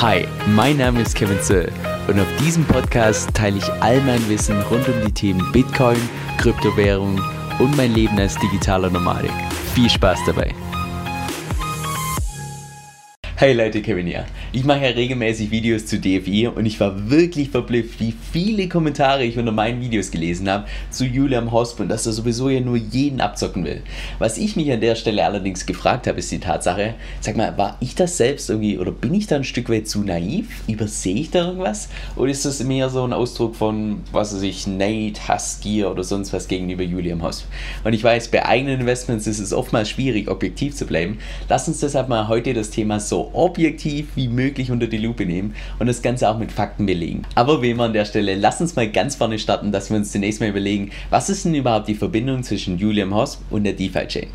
Hi, mein Name ist Kevin Zöll und auf diesem Podcast teile ich all mein Wissen rund um die Themen Bitcoin, Kryptowährung und mein Leben als digitaler Nomadik. Viel Spaß dabei! Hey Leute, Kevin hier. Ich mache ja regelmäßig Videos zu DFI und ich war wirklich verblüfft, wie viele Kommentare ich unter meinen Videos gelesen habe zu Julian Hosp und dass er sowieso ja nur jeden abzocken will. Was ich mich an der Stelle allerdings gefragt habe, ist die Tatsache, sag mal, war ich das selbst irgendwie oder bin ich da ein Stück weit zu naiv? Übersehe ich da irgendwas? Oder ist das mehr so ein Ausdruck von, was weiß ich, Nate, Hassgier oder sonst was gegenüber Julian Hosp? Und ich weiß, bei eigenen Investments ist es oftmals schwierig, objektiv zu bleiben. Lass uns deshalb mal heute das Thema so objektiv wie möglich unter die Lupe nehmen und das Ganze auch mit Fakten belegen. Aber wie immer an der Stelle, lass uns mal ganz vorne starten, dass wir uns zunächst mal überlegen, was ist denn überhaupt die Verbindung zwischen Julian Hosp und der DeFi-Chain?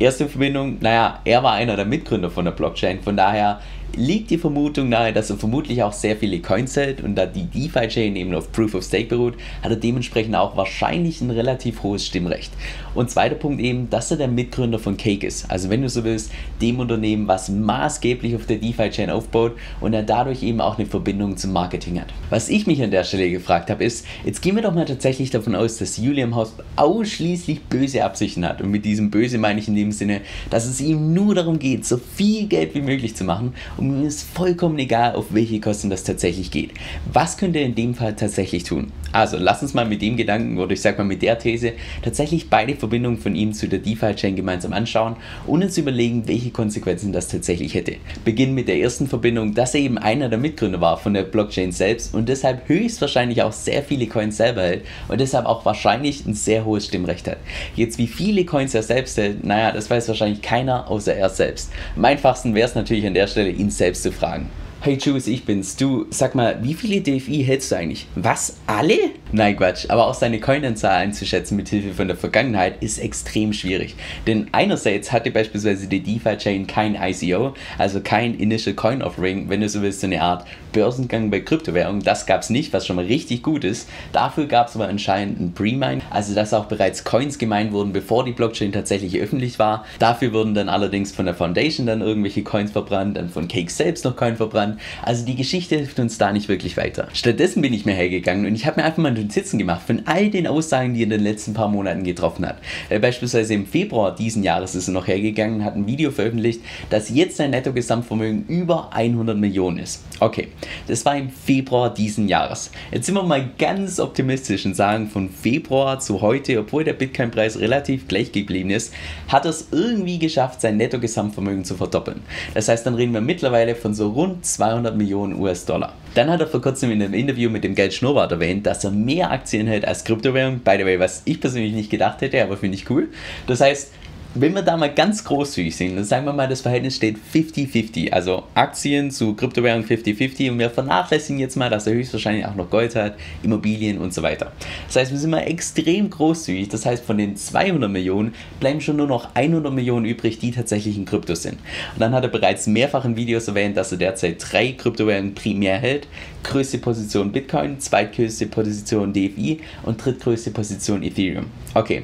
Erste Verbindung, naja, er war einer der Mitgründer von der Blockchain, von daher liegt die Vermutung nahe, dass er vermutlich auch sehr viele Coins hält und da die DeFi-Chain eben auf Proof of Stake beruht, hat er dementsprechend auch wahrscheinlich ein relativ hohes Stimmrecht. Und zweiter Punkt eben, dass er der Mitgründer von Cake ist. Also wenn du so willst, dem Unternehmen, was maßgeblich auf der DeFi-Chain aufbaut und er dadurch eben auch eine Verbindung zum Marketing hat. Was ich mich an der Stelle gefragt habe, ist, jetzt gehen wir doch mal tatsächlich davon aus, dass Julian Hosp ausschließlich böse Absichten hat. Und mit diesem Böse meine ich in dem Sinne, dass es ihm nur darum geht, so viel Geld wie möglich zu machen, um mir ist vollkommen egal, auf welche Kosten das tatsächlich geht. Was könnt ihr in dem Fall tatsächlich tun? Also, lass uns mal mit dem Gedanken oder ich sag mal mit der These tatsächlich beide Verbindungen von ihm zu der DeFi-Chain gemeinsam anschauen und uns überlegen, welche Konsequenzen das tatsächlich hätte. Beginnen mit der ersten Verbindung, dass er eben einer der Mitgründer war von der Blockchain selbst und deshalb höchstwahrscheinlich auch sehr viele Coins selber hält und deshalb auch wahrscheinlich ein sehr hohes Stimmrecht hat. Jetzt, wie viele Coins er selbst hält, naja, das weiß wahrscheinlich keiner außer er selbst. Am einfachsten wäre es natürlich an der Stelle, ihn selbst zu fragen. Hey Juice, ich bin's. Du, sag mal, wie viele DFI hältst du eigentlich? Was? Alle? Nein, Quatsch. Aber auch seine Coinanzahl einzuschätzen mit Hilfe von der Vergangenheit ist extrem schwierig. Denn einerseits hatte beispielsweise die DeFi-Chain kein ICO, also kein Initial Coin Offering, wenn du so willst, so eine Art Börsengang bei Kryptowährungen. Das gab's nicht, was schon mal richtig gut ist. Dafür gab es aber anscheinend ein Pre-Mine, also dass auch bereits Coins gemeint wurden, bevor die Blockchain tatsächlich öffentlich war. Dafür wurden dann allerdings von der Foundation dann irgendwelche Coins verbrannt, dann von Cake selbst noch Coin verbrannt also die Geschichte hilft uns da nicht wirklich weiter. Stattdessen bin ich mir hergegangen und ich habe mir einfach mal Notizen gemacht von all den Aussagen, die er in den letzten paar Monaten getroffen hat. Äh, beispielsweise im Februar diesen Jahres ist er noch hergegangen und hat ein Video veröffentlicht, dass jetzt sein Netto-Gesamtvermögen über 100 Millionen ist. Okay, das war im Februar diesen Jahres. Jetzt sind wir mal ganz optimistisch und sagen, von Februar zu heute, obwohl der Bitcoin-Preis relativ gleich geblieben ist, hat er es irgendwie geschafft, sein Netto-Gesamtvermögen zu verdoppeln. Das heißt, dann reden wir mittlerweile von so rund 200 200 Millionen US-Dollar. Dann hat er vor kurzem in einem Interview mit dem Geld Schnurrbart erwähnt, dass er mehr Aktien hält als Kryptowährung. By the way, was ich persönlich nicht gedacht hätte, aber finde ich cool. Das heißt, wenn wir da mal ganz großzügig sind, dann sagen wir mal, das Verhältnis steht 50-50. Also Aktien zu Kryptowährungen 50-50 und wir vernachlässigen jetzt mal, dass er höchstwahrscheinlich auch noch Gold hat, Immobilien und so weiter. Das heißt, wir sind mal extrem großzügig. Das heißt, von den 200 Millionen bleiben schon nur noch 100 Millionen übrig, die tatsächlich in Kryptos sind. Und dann hat er bereits mehrfach in Videos erwähnt, dass er derzeit drei Kryptowährungen primär hält. Größte Position Bitcoin, zweitgrößte Position DFI und drittgrößte Position Ethereum. Okay,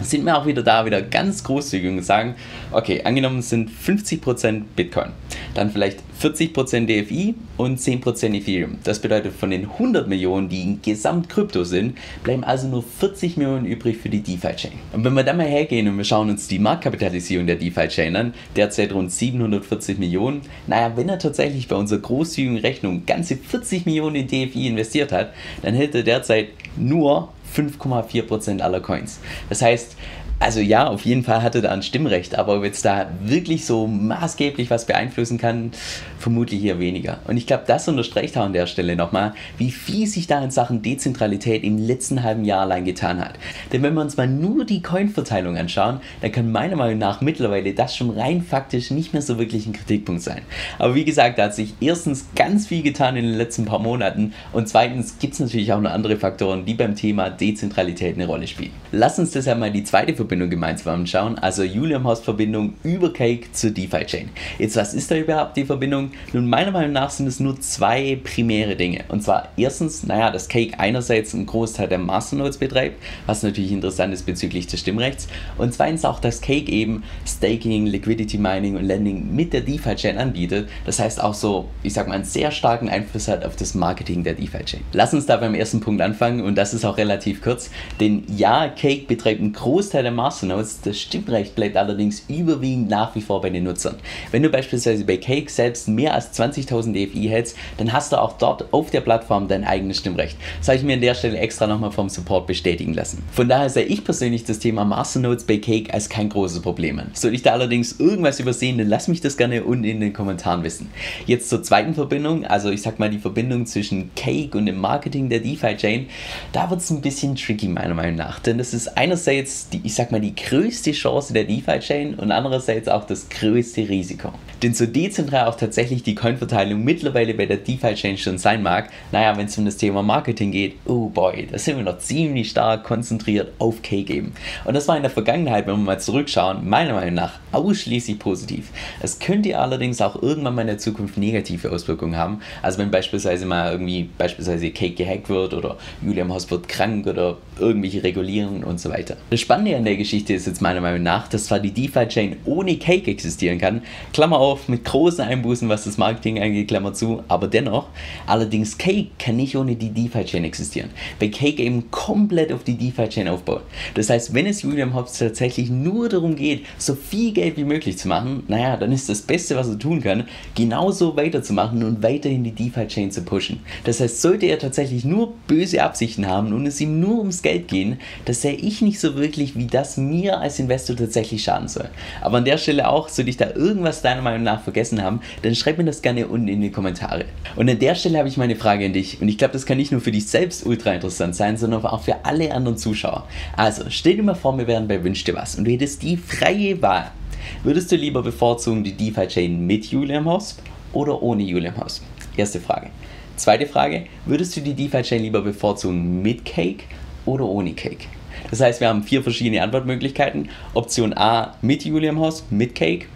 sind wir auch wieder da, wieder ganz großzügig und sagen, okay, angenommen sind 50% Bitcoin, dann vielleicht 40% DFI und 10% Ethereum. Das bedeutet, von den 100 Millionen, die in Gesamtkrypto sind, bleiben also nur 40 Millionen übrig für die DeFi-Chain. Und wenn wir dann mal hergehen und wir schauen uns die Marktkapitalisierung der DeFi-Chain an, derzeit rund 740 Millionen, naja, wenn er tatsächlich bei unserer großzügigen Rechnung ganze 40 Millionen in DFI investiert hat, dann hält er derzeit nur 5,4% aller Coins. Das heißt, also ja, auf jeden Fall hatte da ein Stimmrecht, aber ob jetzt da wirklich so maßgeblich was beeinflussen kann, vermutlich eher weniger. Und ich glaube, das unterstreicht auch an der Stelle nochmal, wie viel sich da in Sachen Dezentralität im letzten halben Jahr allein getan hat. Denn wenn wir uns mal nur die Coin-Verteilung anschauen, dann kann meiner Meinung nach mittlerweile das schon rein faktisch nicht mehr so wirklich ein Kritikpunkt sein. Aber wie gesagt, da hat sich erstens ganz viel getan in den letzten paar Monaten und zweitens gibt es natürlich auch noch andere Faktoren, die beim Thema Dezentralität eine Rolle spielen. Lass uns deshalb mal die zweite Verbindung gemeinsam anschauen. Also Julian Horst Verbindung über Cake zur DeFi-Chain. Jetzt, was ist da überhaupt die Verbindung? Nun, meiner Meinung nach sind es nur zwei primäre Dinge. Und zwar erstens, naja, dass Cake einerseits einen Großteil der Masternodes betreibt, was natürlich interessant ist bezüglich des Stimmrechts. Und zweitens auch, dass Cake eben Staking, Liquidity Mining und Lending mit der DeFi-Chain anbietet. Das heißt auch so, ich sag mal, einen sehr starken Einfluss hat auf das Marketing der DeFi-Chain. Lass uns da beim ersten Punkt anfangen und das ist auch relativ kurz. Denn ja, Cake betreibt einen Großteil der Masternodes, das Stimmrecht bleibt allerdings überwiegend nach wie vor bei den Nutzern. Wenn du beispielsweise bei Cake selbst mehr als 20.000 DFI hältst, dann hast du auch dort auf der Plattform dein eigenes Stimmrecht. Das habe ich mir an der Stelle extra nochmal vom Support bestätigen lassen. Von daher sehe ich persönlich das Thema Masternodes bei Cake als kein großes Problem an. Soll ich da allerdings irgendwas übersehen, dann lass mich das gerne unten in den Kommentaren wissen. Jetzt zur zweiten Verbindung, also ich sag mal die Verbindung zwischen Cake und dem Marketing der DeFi-Chain, da wird es ein bisschen tricky meiner Meinung nach, denn das ist einerseits die, ich sag mal, die größte Chance der DeFi-Chain und andererseits auch das größte Risiko. Denn so dezentral auch tatsächlich die Coinverteilung mittlerweile bei der DeFi-Chain schon sein mag, naja, wenn es um das Thema Marketing geht, oh boy, da sind wir noch ziemlich stark konzentriert auf Cake eben. Und das war in der Vergangenheit, wenn wir mal zurückschauen, meiner Meinung nach ausschließlich positiv. Es könnte allerdings auch irgendwann mal in der Zukunft negative Auswirkungen haben. Also wenn beispielsweise mal irgendwie beispielsweise Cake gehackt wird oder Julian Haus wird krank oder irgendwelche Regulierungen und so weiter. Das Spannende an der Geschichte ist jetzt meiner Meinung nach, dass zwar die DeFi-Chain ohne Cake existieren kann, Klammer auf, mit großen Einbußen, was das Marketing angeht, Klammer zu, aber dennoch, allerdings Cake kann nicht ohne die DeFi-Chain existieren, weil Cake eben komplett auf die DeFi-Chain aufbaut. Das heißt, wenn es Julian Hobbs tatsächlich nur darum geht, so viel Geld wie möglich zu machen, naja, dann ist das Beste, was er tun kann, genauso weiterzumachen und weiterhin die DeFi-Chain zu pushen. Das heißt, sollte er tatsächlich nur böse Absichten haben und es ihm nur ums Geld gehen, das sehe ich nicht so wirklich, wie das mir als Investor tatsächlich schaden soll. Aber an der Stelle auch, sollte ich da irgendwas deiner Meinung nach vergessen haben, dann schreib mir das gerne unten in die Kommentare. Und an der Stelle habe ich meine Frage an dich und ich glaube, das kann nicht nur für dich selbst ultra interessant sein, sondern auch für alle anderen Zuschauer. Also, stell dir mal vor, wir wären bei Wünsch dir was und du hättest die freie Wahl. Würdest du lieber bevorzugen die DeFi-Chain mit Julian Hosp oder ohne Julian Hosp? Erste Frage. Zweite Frage, würdest du die DeFi-Chain lieber bevorzugen mit Cake oder ohne Cake? Das heißt, wir haben vier verschiedene Antwortmöglichkeiten. Option A mit Julian Hosp, mit Cake.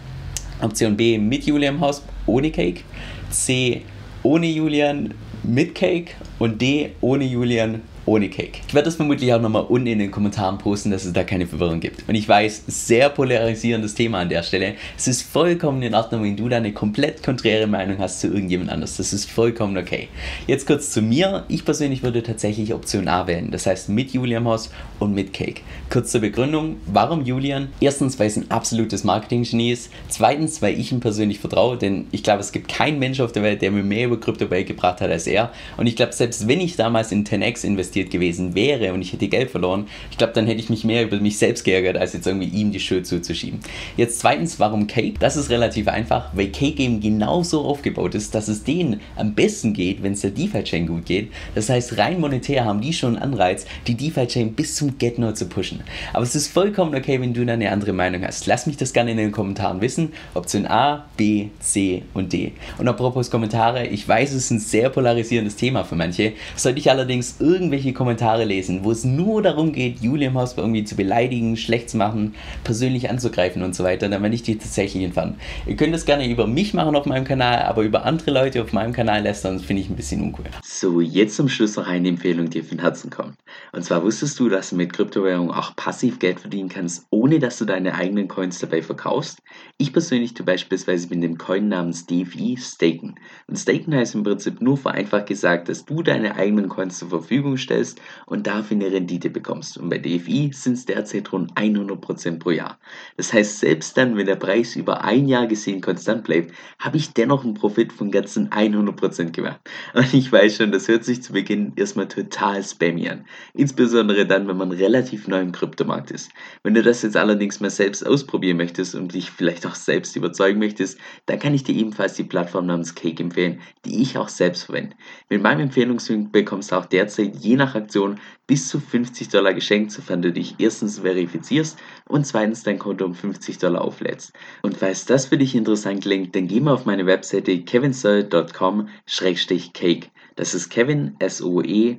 Option B mit Julian Hosp, ohne Cake. C ohne Julian, mit Cake. Und D ohne Julian, ohne Cake. Ich werde das vermutlich auch nochmal unten in den Kommentaren posten, dass es da keine Verwirrung gibt. Und ich weiß, sehr polarisierendes Thema an der Stelle. Es ist vollkommen in Ordnung, wenn du da eine komplett konträre Meinung hast zu irgendjemand anders. Das ist vollkommen okay. Jetzt kurz zu mir. Ich persönlich würde tatsächlich Option A wählen. Das heißt mit Julian Haus und mit Cake. Kurz zur Begründung. Warum Julian? Erstens, weil es ein absolutes Marketing-Genie ist. Zweitens, weil ich ihm persönlich vertraue, denn ich glaube, es gibt keinen Mensch auf der Welt, der mir mehr über Krypto beigebracht hat als er. Und ich glaube, selbst wenn ich damals in 10x investiert investiert gewesen wäre und ich hätte Geld verloren, ich glaube, dann hätte ich mich mehr über mich selbst geärgert, als jetzt irgendwie ihm die Schuld zuzuschieben. Jetzt zweitens, warum Cake? Das ist relativ einfach, weil Cake eben genauso aufgebaut ist, dass es denen am besten geht, wenn es der DeFi-Chain gut geht. Das heißt, rein monetär haben die schon einen Anreiz, die DeFi-Chain bis zum Get-No zu pushen. Aber es ist vollkommen okay, wenn du da eine andere Meinung hast. Lass mich das gerne in den Kommentaren wissen. Option A, B, C und D. Und apropos Kommentare, ich weiß, es ist ein sehr polarisierendes Thema für manche. Sollte ich allerdings irgendwelche irgendwelche Kommentare lesen, wo es nur darum geht, Julian Haus irgendwie zu beleidigen, schlecht zu machen, persönlich anzugreifen und so weiter, dann werde ich die tatsächlich entfernen. Ihr könnt das gerne über mich machen auf meinem Kanal, aber über andere Leute auf meinem Kanal lästern, finde ich ein bisschen uncool. So, jetzt zum Schluss noch eine Empfehlung, die von Herzen kommt. Und zwar wusstest du, dass du mit Kryptowährung auch passiv Geld verdienen kannst, ohne dass du deine eigenen Coins dabei verkaufst? Ich persönlich tue beispielsweise mit dem Coin namens DeFi staken. Und staken heißt im Prinzip nur vereinfacht gesagt, dass du deine eigenen Coins zur Verfügung stellst stellst und dafür eine Rendite bekommst. Und bei DFI sind es derzeit rund 100% pro Jahr. Das heißt, selbst dann, wenn der Preis über ein Jahr gesehen konstant bleibt, habe ich dennoch einen Profit von ganzen 100% gemacht. Und ich weiß schon, das hört sich zu Beginn erstmal total spammy an. Insbesondere dann, wenn man relativ neu im Kryptomarkt ist. Wenn du das jetzt allerdings mal selbst ausprobieren möchtest und dich vielleicht auch selbst überzeugen möchtest, dann kann ich dir ebenfalls die Plattform namens Cake empfehlen, die ich auch selbst verwende. Mit meinem Empfehlungslink bekommst du auch derzeit je nach Aktion bis zu 50 Dollar geschenkt, sofern du dich erstens verifizierst und zweitens dein Konto um 50 Dollar auflädst. Und falls das für dich interessant klingt, dann geh mal auf meine Webseite kevinsoe.com-cake. Das ist kevin, S-O-E-L-L.com,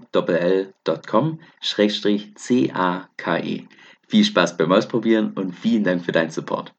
C-A-K-E. Viel Spaß beim Ausprobieren und vielen Dank für deinen Support.